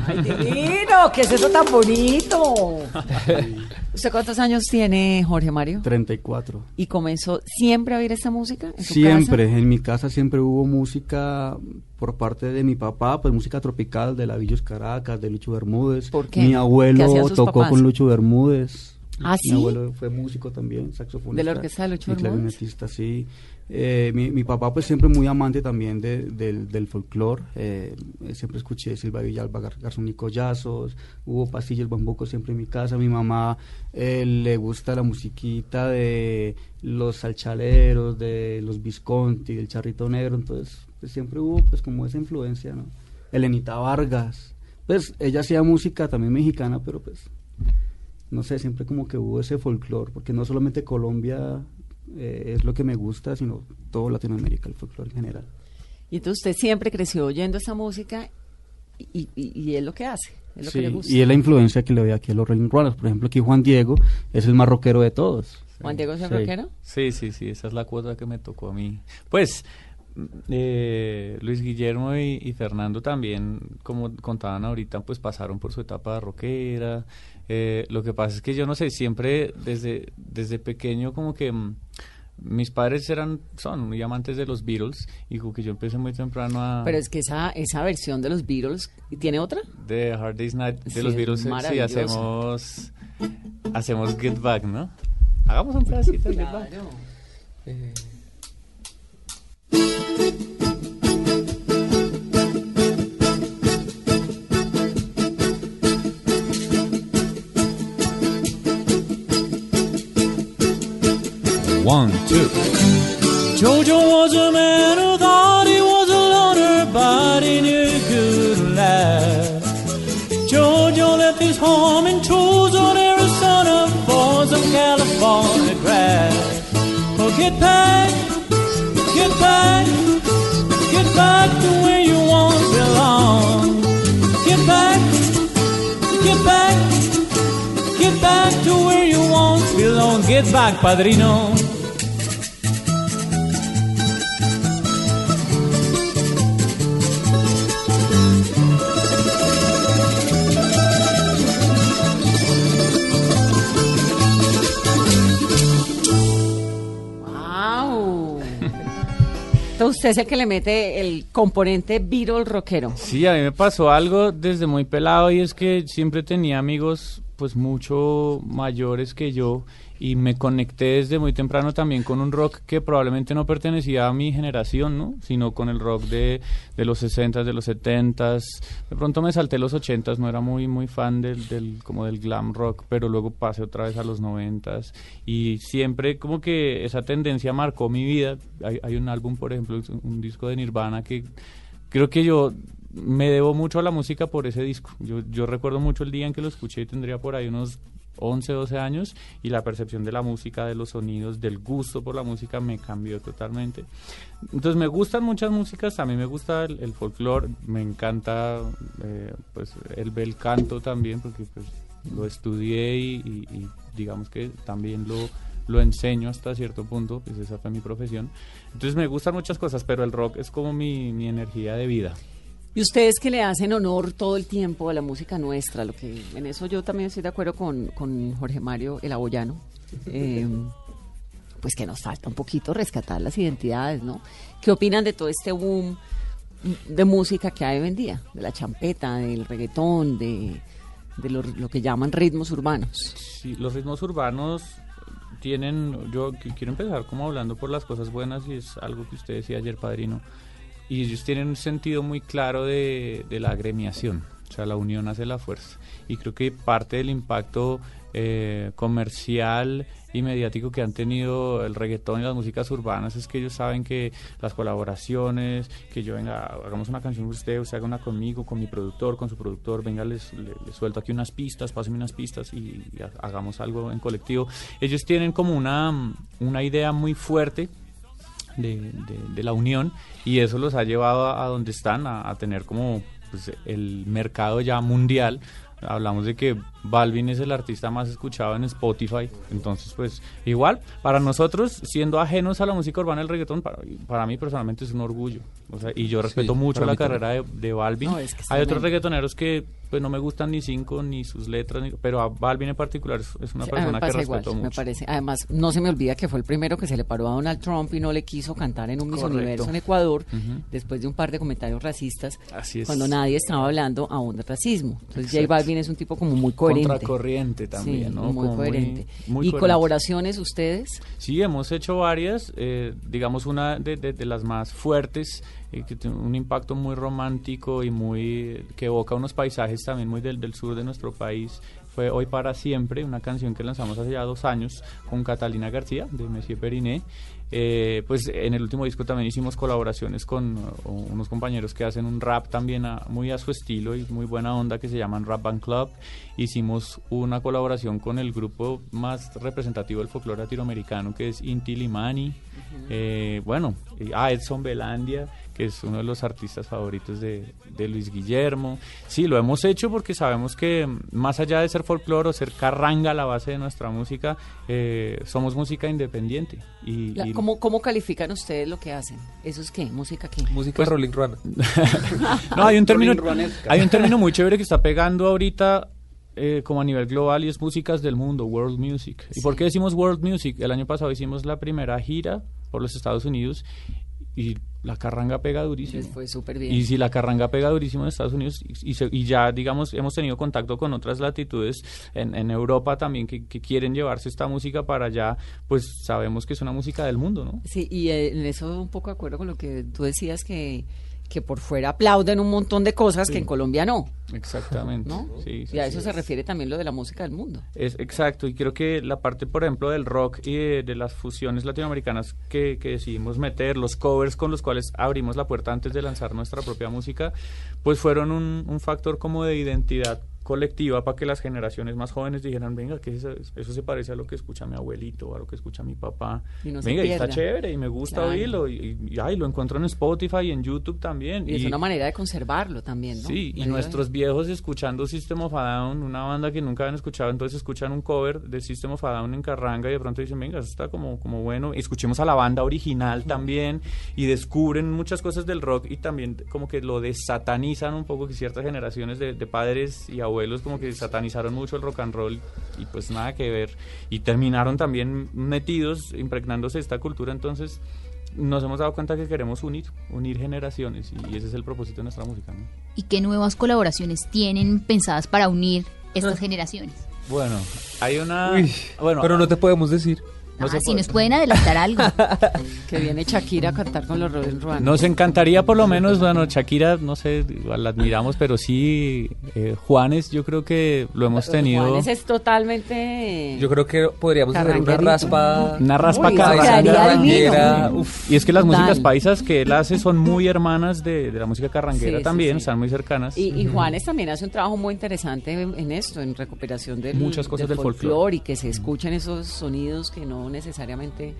¡Ay, divino! ¿Qué es eso tan bonito? ¿Usted cuántos años tiene, Jorge Mario? 34. ¿Y comenzó siempre a oír esta música? en su Siempre, casa? en mi casa siempre hubo música por parte de mi papá, pues música tropical de la Villos Caracas, de Lucho Bermúdez. ¿Por qué? Mi ¿Qué abuelo tocó papás? con Lucho Bermúdez. ¿Ah, sí? Mi abuelo fue músico también, saxofonista. ¿De la orquesta de Lucho y clarinetista, sí. Eh, mi, mi papá pues siempre muy amante también de- del, del folclore. eh, siempre escuché Silva Villalba, Gar- Garzón y Collazos. Hubo pastillas bambuco siempre en mi casa. Mi mamá eh, le gusta la musiquita de los salchaleros, de los Visconti, del Charrito Negro. Entonces pues, siempre hubo pues como esa influencia, ¿no? Elenita Vargas. Pues ella hacía música también mexicana, pero pues no sé, siempre como que hubo ese folclore, porque no solamente Colombia eh, es lo que me gusta, sino todo Latinoamérica, el folclore en general. Y entonces usted siempre creció oyendo esta música y, y- y es lo que hace, es lo Sí, que le gusta. y es la influencia que le doy aquí a los Rolling Runners. Por ejemplo, aquí Juan Diego es el más rockero de todos. Juan Diego es el Sí. rockero. Sí, sí, sí, esa es la cuota que me tocó a mí. Pues mm, eh, Luis Guillermo y, y Fernando también, como contaban ahorita, pues pasaron por su etapa rockera. Eh, lo que pasa es que yo no sé, siempre desde, desde pequeño como que mm, mis padres eran, son muy amantes de los Beatles y como que yo empecé muy temprano a... Pero es que esa, esa versión de los Beatles, ¿y ¿tiene otra? de Hard Day's Night de Sí, los es Beatles, eh, sí, hacemos, hacemos Get Back, ¿no? Hagamos un pedacito de Get Back. Eh, One, two. Jojo was a man who thought he was a loner, but he knew he could laugh. Jojo left his home in Tucson, Arizona, for some California grass. Oh, get back, get back, get back to where you once belonged. Get back, get back, get back to where you once belonged. Get back, padrino. Es el que le mete el componente Beatle rockero. Sí, a mí me pasó algo desde muy pelado y es que siempre tenía amigos pues mucho mayores que yo y me conecté desde muy temprano también con un rock que probablemente no pertenecía a mi generación, ¿no? Sino con el rock de, de los 60s, de los 70s. De pronto me salté los 80s, no era muy muy fan del, del como del glam rock, pero luego pasé otra vez a los 90s y siempre como que esa tendencia marcó mi vida. Hay, hay un álbum, por ejemplo, un disco de Nirvana que creo que yo me debo mucho a la música por ese disco. Yo, yo recuerdo mucho el día en que lo escuché, tendría por ahí unos 11, 12 años, y la percepción de la música, de los sonidos, del gusto por la música me cambió totalmente. Entonces me gustan muchas músicas, a mí me gusta el, el folclore, me encanta eh, pues el bel canto también, porque pues lo estudié y, y- digamos que también lo lo enseño hasta cierto punto, pues esa fue mi profesión. Entonces me gustan muchas cosas, pero el rock es como mi, mi energía de vida. Y ustedes que le hacen honor todo el tiempo a la música nuestra, lo que en eso yo también estoy de acuerdo con, con Jorge Mario El Aboyano, eh, pues que nos falta un poquito rescatar las identidades, ¿no? ¿Qué opinan de todo este boom de música que hay hoy en día? De la champeta, del reggaetón, de, lo, lo que llaman ritmos urbanos. Sí, los ritmos urbanos tienen, yo qu- quiero empezar como hablando por las cosas buenas y es algo que usted decía ayer, padrino, y ellos tienen un sentido muy claro de, de la agremiación, o sea, la unión hace la fuerza. Y creo que parte del impacto eh, comercial y mediático que han tenido el reggaetón y las músicas urbanas es que ellos saben que las colaboraciones, que yo venga, hagamos una canción con usted, usted haga una conmigo, con mi productor, con su productor, venga, les, le- les suelto aquí unas pistas, pásenme unas pistas y, y ha- hagamos algo en colectivo. Ellos tienen como una, una idea muy fuerte de, de- de la unión y eso los ha llevado a, donde están, a, a tener como pues, el mercado ya mundial. Hablamos de que Balvin es el artista más escuchado en Spotify, entonces pues igual, para nosotros, siendo ajenos a la música urbana del reggaetón, para, para mí personalmente es un orgullo. O sea, y yo respeto Sí, mucho la carrera de, de Balvin. No, es que Hay otros reggaetoneros que pues no me gustan ni cinco, ni sus letras, ni- pero a Balvin en particular es, es una Sí, persona me que pasa respeto igual, me mucho. parece. Además, no se me olvida que fue el primero que se le paró a Donald Trump y no le quiso cantar en un Miss. Universo en Ecuador, Ujú. después de un par de comentarios racistas, Así es. cuando nadie estaba hablando aún de racismo. Entonces, J Exacto. Balvin es un tipo como muy coherente. Contracorriente también, Sí, ¿no? muy Como coherente. muy ¿Y coherente. colaboraciones ustedes? Sí, hemos hecho varias, eh, digamos una de, de- de las más fuertes, eh, que tiene un impacto muy romántico y muy que evoca unos paisajes también muy del, del sur de nuestro país. Fue Hoy para Siempre, una canción que lanzamos hace ya dos años con Catalina García de Monsieur Periné. Eh, pues en el último disco también hicimos colaboraciones con uh, unos compañeros que hacen un rap también a- muy a su estilo y muy buena onda que se llaman Rap Band Club. Hicimos una colaboración con el grupo más representativo del folclore latinoamericano que es Inti Limani. Eh, bueno, y- ah, Edson Belandia, que es uno de los artistas favoritos de, de Luis Guillermo. Sí, lo hemos hecho porque sabemos que mm, más allá de ser folclore o ser carranga la base de nuestra música, eh, somos música independiente. Y, La- y- ¿cómo, ¿Cómo califican ustedes lo que hacen? ¿Eso es qué? ¿Música qué? Música Pues- Rolling Ruana. No, hay un término, hay un término muy chévere que está pegando ahorita eh, como a nivel global y es músicas del mundo, world music. ¿Y por qué decimos world music? El año pasado hicimos la primera gira por los Estados Unidos y la carranga pega durísimo. Les fue súper bien. Y si la carranga pega durísimo en Estados Unidos y, y se- y ya, digamos, hemos tenido contacto con otras latitudes en, en Europa también que, que quieren llevarse esta música para allá, pues sabemos que es una música del mundo, ¿no? Sí, y eh, en eso un poco de acuerdo con lo que tú decías que, que por fuera aplauden un montón de cosas que en Colombia no, Exactamente. ¿no? Sí, sí, y a eso se refiere también lo de la música del mundo. Es exacto, y creo que la parte, por ejemplo, del rock y de, de las fusiones latinoamericanas que, que decidimos meter, los covers con los cuales abrimos la puerta antes de lanzar nuestra propia música, pues fueron un, un factor como de identidad colectiva para que las generaciones más jóvenes dijeran, venga, que eso, eso se parece a lo que escucha mi abuelito, a lo que escucha mi papá. Y no venga, y está chévere, y me gusta Claro. oírlo, y, y- ay, lo encuentro en Spotify y en YouTube también. Y, es una manera de conservarlo también, ¿no? Sí, y nuestros viejos escuchando System of a Down, una banda que nunca habían escuchado, entonces escuchan un cover de System of a Down en Carranga y de pronto dicen, venga, eso está como, como bueno. Y escuchemos a la banda original también y descubren muchas cosas del rock y también como que lo desatanizan un poco, que ciertas generaciones de, de padres y abuelos como que satanizaron mucho el rock and roll y pues nada que ver. Y terminaron también metidos, impregnándose esta cultura, entonces nos hemos dado cuenta que queremos unir, unir generaciones y, ese es el propósito de nuestra música. ¿no? ¿Y qué nuevas colaboraciones tienen pensadas para unir estas generaciones? Bueno, hay una... Uy, bueno, pero no te podemos decir. No ah, si puede. nos pueden adelantar algo. Que viene Shakira a cantar con los Rolling Ruanas. Nos encantaría por lo menos, bueno, Shakira, no sé, igual la admiramos, pero sí, eh, Juanes, yo creo que lo hemos tenido... Juanes es totalmente... Yo creo que podríamos hacer una raspa. Una raspa carranguera. Y es que las Total. músicas paisas que él hace son muy hermanas de, de la música carranguera Sí, también, sí. están muy cercanas. Y, y Juanes también hace un trabajo muy interesante en, en esto, en recuperación del, Muchas cosas del folclore y que se escuchen esos sonidos que no necesariamente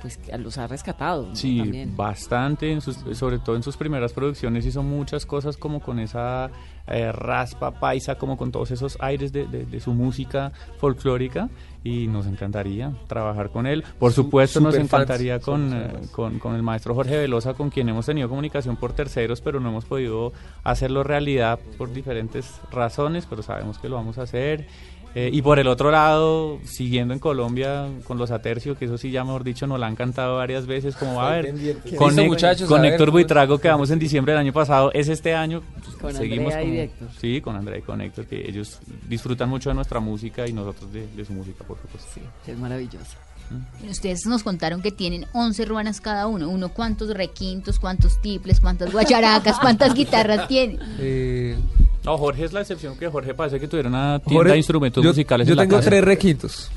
pues los ha rescatado. ¿no? Sí, También. bastante, en sus- sobre todo en sus primeras producciones hizo muchas cosas como con esa eh, raspa paisa, como con todos esos aires de, de- de su música folclórica y nos encantaría trabajar con él. Por Su- supuesto nos encantaría con, eh, con, con el maestro Jorge Velosa, con quien hemos tenido comunicación por terceros, pero no hemos podido hacerlo realidad por diferentes razones, pero sabemos que lo vamos a hacer. Eh, y por el otro lado, siguiendo en Colombia con los Atercio, que eso sí ya mejor dicho nos la han cantado varias veces, como va a ver. Con, Hec- muchachos, con a ver, Héctor ¿cómo- Buitrago quedamos en diciembre del año pasado, es este año. pues, Con seguimos Andrea y con- Héctor. Sí, con Andrea y con Héctor, que ellos disfrutan mucho de nuestra música y nosotros de, de su música, por supuesto. Sí, es maravilloso. Ustedes nos contaron que tienen 11 ruanas cada uno. Uno, ¿cuántos requintos, cuántos tiples, cuántas guacharacas, cuántas guitarras tiene? Eh, No, Jorge es la excepción, que Jorge parece que tuviera una tienda Jorge, de instrumentos yo, musicales Yo en la tengo casa. tres requintos.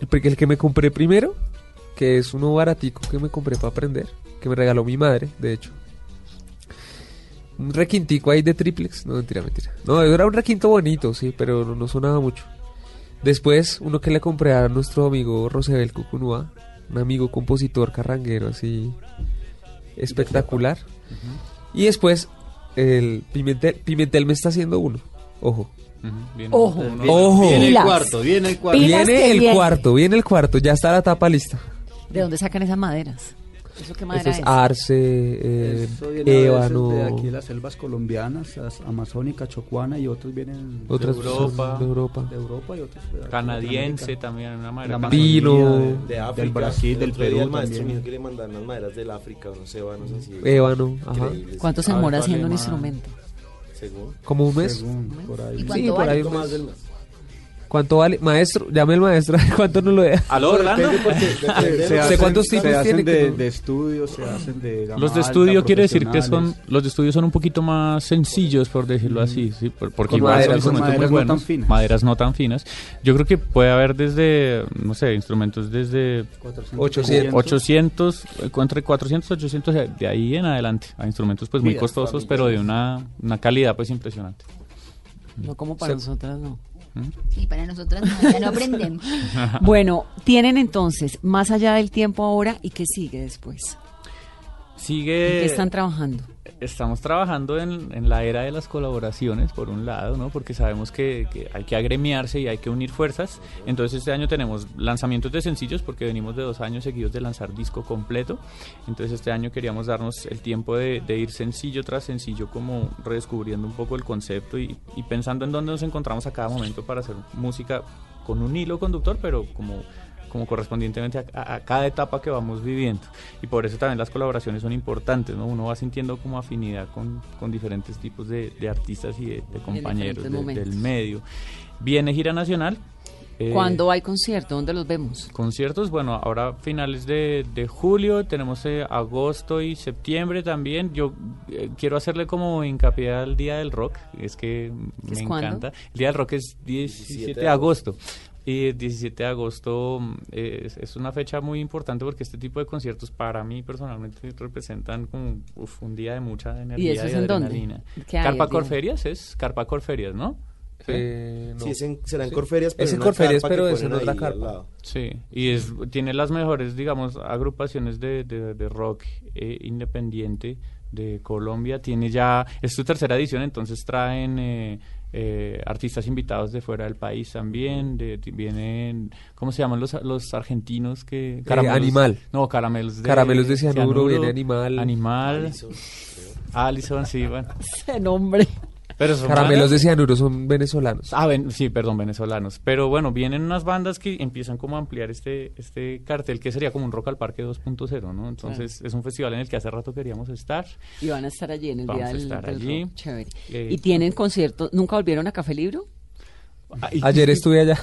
El, pri- el que me compré primero, que es uno baratico que me compré para aprender, que me regaló mi madre, de hecho. Un requintico ahí de triplex. No, mentira, mentira. No, era un requinto bonito, sí, pero no, no sonaba mucho. Después, uno que le compré a nuestro amigo Rosebel Cucunúa, un amigo compositor carranguero así espectacular. Y después, el Pimentel, Pimentel me está haciendo uno. Ojo. Ojo. Uno- Ojo. Viene el cuarto, viene el cuarto. Viene el viene. cuarto, viene el cuarto, ya está la tapa lista. ¿De dónde sacan esas maderas? ¿Eso qué madera Eso es es? arce, eh, Eso ébano, de aquí de las selvas colombianas, las amazónica, chocuana y otros vienen otras de Europa. de Europa. de Europa y otros de Canadiense también, una La madera Pino. de- De África. del Brasil, El del Perú el maestro dijo que le mandaron unas maderas del África, unos ébanos así. Ébano, ajá. ¿Cuánto se demora ¿cuál haciendo un instrumento? Según. Como un mes. Según, por ahí. ¿Y Sí, por ahí Un mes. ¿Cuánto vale? Maestro, llame al maestro, ¿cuánto nos lo deja? ¿Aló, Orlando? Hacen, cuántos tipos tiene de, de estudios, se hacen de gama Los de alta, estudio quiere decir que son los de estudio son un poquito más sencillos por decirlo así, sí, por- porque Con igual son maderas- instrumentos maderas muy no tan buenos, finas. maderas no tan finas. Yo creo que puede haber desde no sé, instrumentos desde 400, 800. 800, eh, entre 400 800 de ahí en adelante, a instrumentos pues muy Mira, costosos, pero de una una calidad pues impresionante. No como para Se- nosotras, no. Sí, para nosotras no, ya no aprendemos. Bueno, tienen entonces más allá del tiempo ahora y qué sigue después. ¿En Sigue qué están trabajando? Estamos trabajando en, en la era de las colaboraciones, por un lado, ¿no? Porque sabemos que, que hay que agremiarse y hay que unir fuerzas. Entonces este año tenemos lanzamientos de sencillos porque venimos de dos años seguidos de lanzar disco completo. Entonces este año queríamos darnos el tiempo de, de ir sencillo tras sencillo, como redescubriendo un poco el concepto y, y pensando en dónde nos encontramos a cada momento para hacer música con un hilo conductor, pero como como correspondientemente a, a- a cada etapa que vamos viviendo. Y por eso también las colaboraciones son importantes, ¿no? Uno va sintiendo como afinidad con, con diferentes tipos de, de artistas y de, de compañeros de- del medio. Viene gira nacional. eh, ¿Cuándo hay concierto? ¿Dónde los vemos? Conciertos, bueno, ahora finales de, de julio, tenemos eh, agosto y septiembre también. Yo eh, quiero hacerle como hincapié al Día del Rock, es que ¿Qué me es cuándo? encanta. El Día del Rock es 17, 17 de agosto. Y el 17 de agosto mm, es, es una fecha muy importante porque este tipo de conciertos para mí personalmente representan como uf, un día de mucha energía eso es y en dónde? adrenalina. ¿Qué hay Carpa? Corferias es Carpa Corferias, ¿no? Sí. Eh, no. Sí, es en- serán Sí. Corferias, pero Es en Corferias, carpa pero que es en ponen otra ahí carpa. Sí, y es, tiene las mejores, digamos, agrupaciones de, de- de rock eh, independiente de Colombia. Tiene ya, es su tercera edición, entonces traen eh, eh, artistas invitados de fuera del país también. De, de- vienen, ¿cómo se llaman los, los argentinos que? Animal. No, caramelos de, Caramelos de cianuro, viene Animal. Animal. Alison, Allison, sí, bueno. Ese nombre. Pero son Caramelos bandas- de cianuro son venezolanos. Ah, ven- sí, perdón, venezolanos. Pero bueno, vienen unas bandas que empiezan como a ampliar este, este cartel que sería como un Rock al Parque 2.0, ¿no? Entonces es un festival en el que hace rato queríamos estar. Y van a estar allí en el Vamos día a del, estar del allí. rock. Chévere. Eh, ¿Y tienen conciertos? ¿Nunca volvieron a Café Libro? Ayer estuve allá.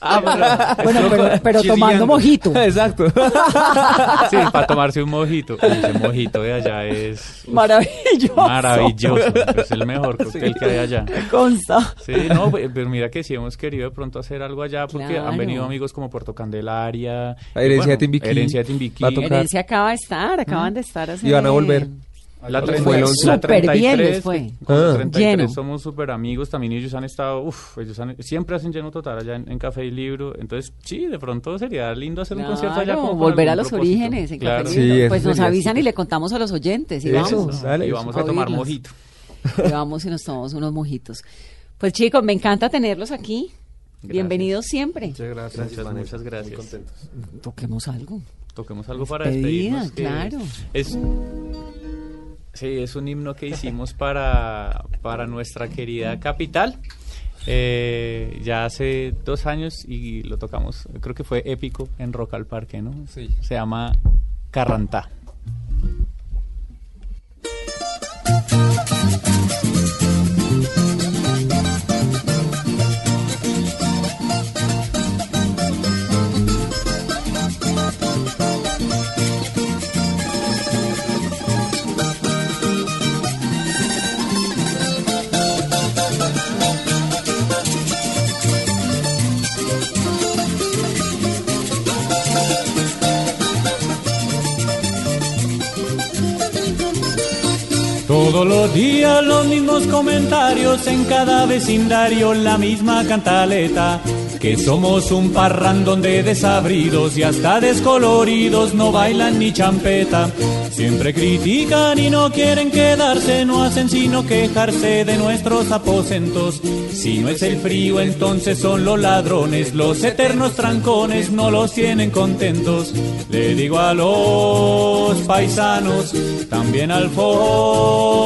Ah, Bueno, pero, pero tomando mojito. Exacto. Sí, para tomarse un mojito. Ese mojito de allá es uf, Maravilloso. maravilloso. Es el mejor cóctel que hay allá. Me consta. Sí, no, pe- pero mira que sí hemos querido de pronto hacer algo allá porque Claro. han venido amigos como Puerto Candelaria. La herencia y de Timbiquí. Herencia de Timbiquí. Va a tocar. Herencia acaba de estar, acaban de estar hace Y van a volver. La, Fue 30 el la 11. Súper 33, bien les fue. con la Ah. 33 Lleno. somos súper amigos, también ellos han estado, uff, ellos han- siempre hacen lleno total allá en, en Café y Libro, entonces sí, de pronto sería lindo hacer un concierto allá. Como con volver a los propósito. orígenes en Claro. Café Pues nos avisan y le contamos a los oyentes y Eso, vamos. dale. y vamos a a tomar mojito. Y vamos y nos tomamos unos mojitos. Pues chicos, me encanta tenerlos aquí. Bienvenidos siempre. Muchas gracias. Muchas, Vanessa. muchas gracias. Muy contentos. Toquemos algo. Toquemos algo para Despedida, despedirnos. que claro. Es, sí, es un himno que hicimos para, para nuestra querida capital. eh, ya hace dos años y lo tocamos, creo que fue épico en Rock al Parque, ¿no? Sí. Se llama Carrantá. Todos los días los mismos comentarios en cada vecindario, la misma cantaleta. Que somos un parrandón de desabridos y hasta descoloridos, no bailan ni champeta. Siempre critican y no quieren quedarse, no hacen sino quejarse de nuestros aposentos. Si no es el frío, entonces son los ladrones, los eternos trancones no los tienen contentos. Le digo a los paisanos, también al foracero,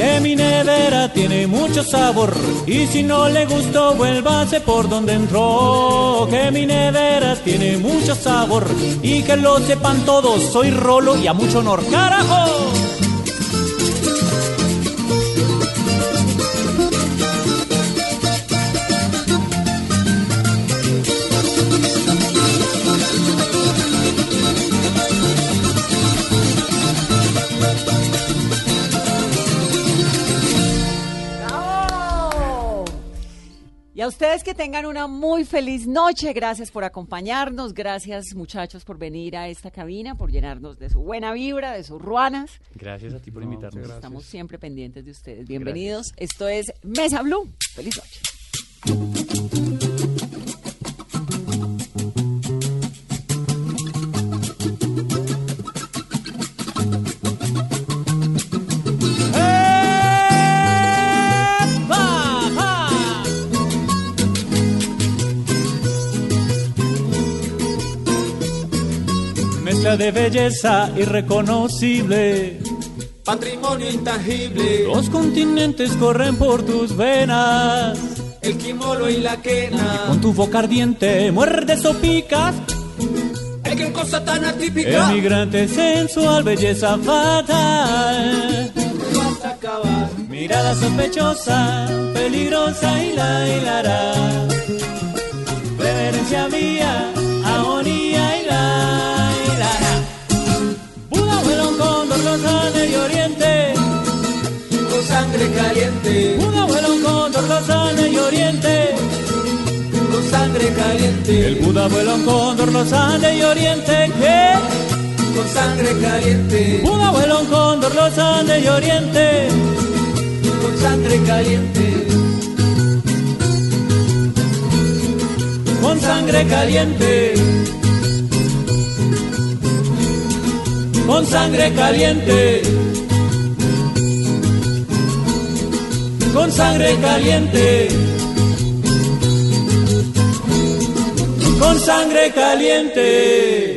que mi nevera tiene mucho sabor y si no le gustó vuélvase por donde entró. Que mi nevera tiene mucho sabor y que lo sepan todos soy rolo y a mucho honor. Carajo Y a ustedes que tengan una muy feliz noche. Gracias por acompañarnos. Gracias, muchachos, por venir a esta cabina, por llenarnos de su buena vibra, de sus ruanas. gracias a ti por invitarnos Estamos siempre pendientes de ustedes. Bienvenidos. Esto es Mesa Blue. Feliz noche. De belleza irreconocible Patrimonio intangible, los continentes corren por tus venas el quimolo y la quena. con tu boca ardiente muerdes o picas Ay, qué cosa tan atípica. emigrante sensual belleza fatal Vas a acabar. Mirada sospechosa, peligrosa y la hilará. Reverencia mía, Con sangre caliente, Buda, vuelo, cóndor, los Andes y Oriente. con sangre caliente, El Buda, vuelo, cóndor, los Andes y Oriente. ¿Qué? con sangre caliente, Buda, vuelo, cóndor, los Andes y Oriente. con sangre caliente, Con sangre caliente. Con sangre caliente. Con sangre caliente. Con sangre caliente.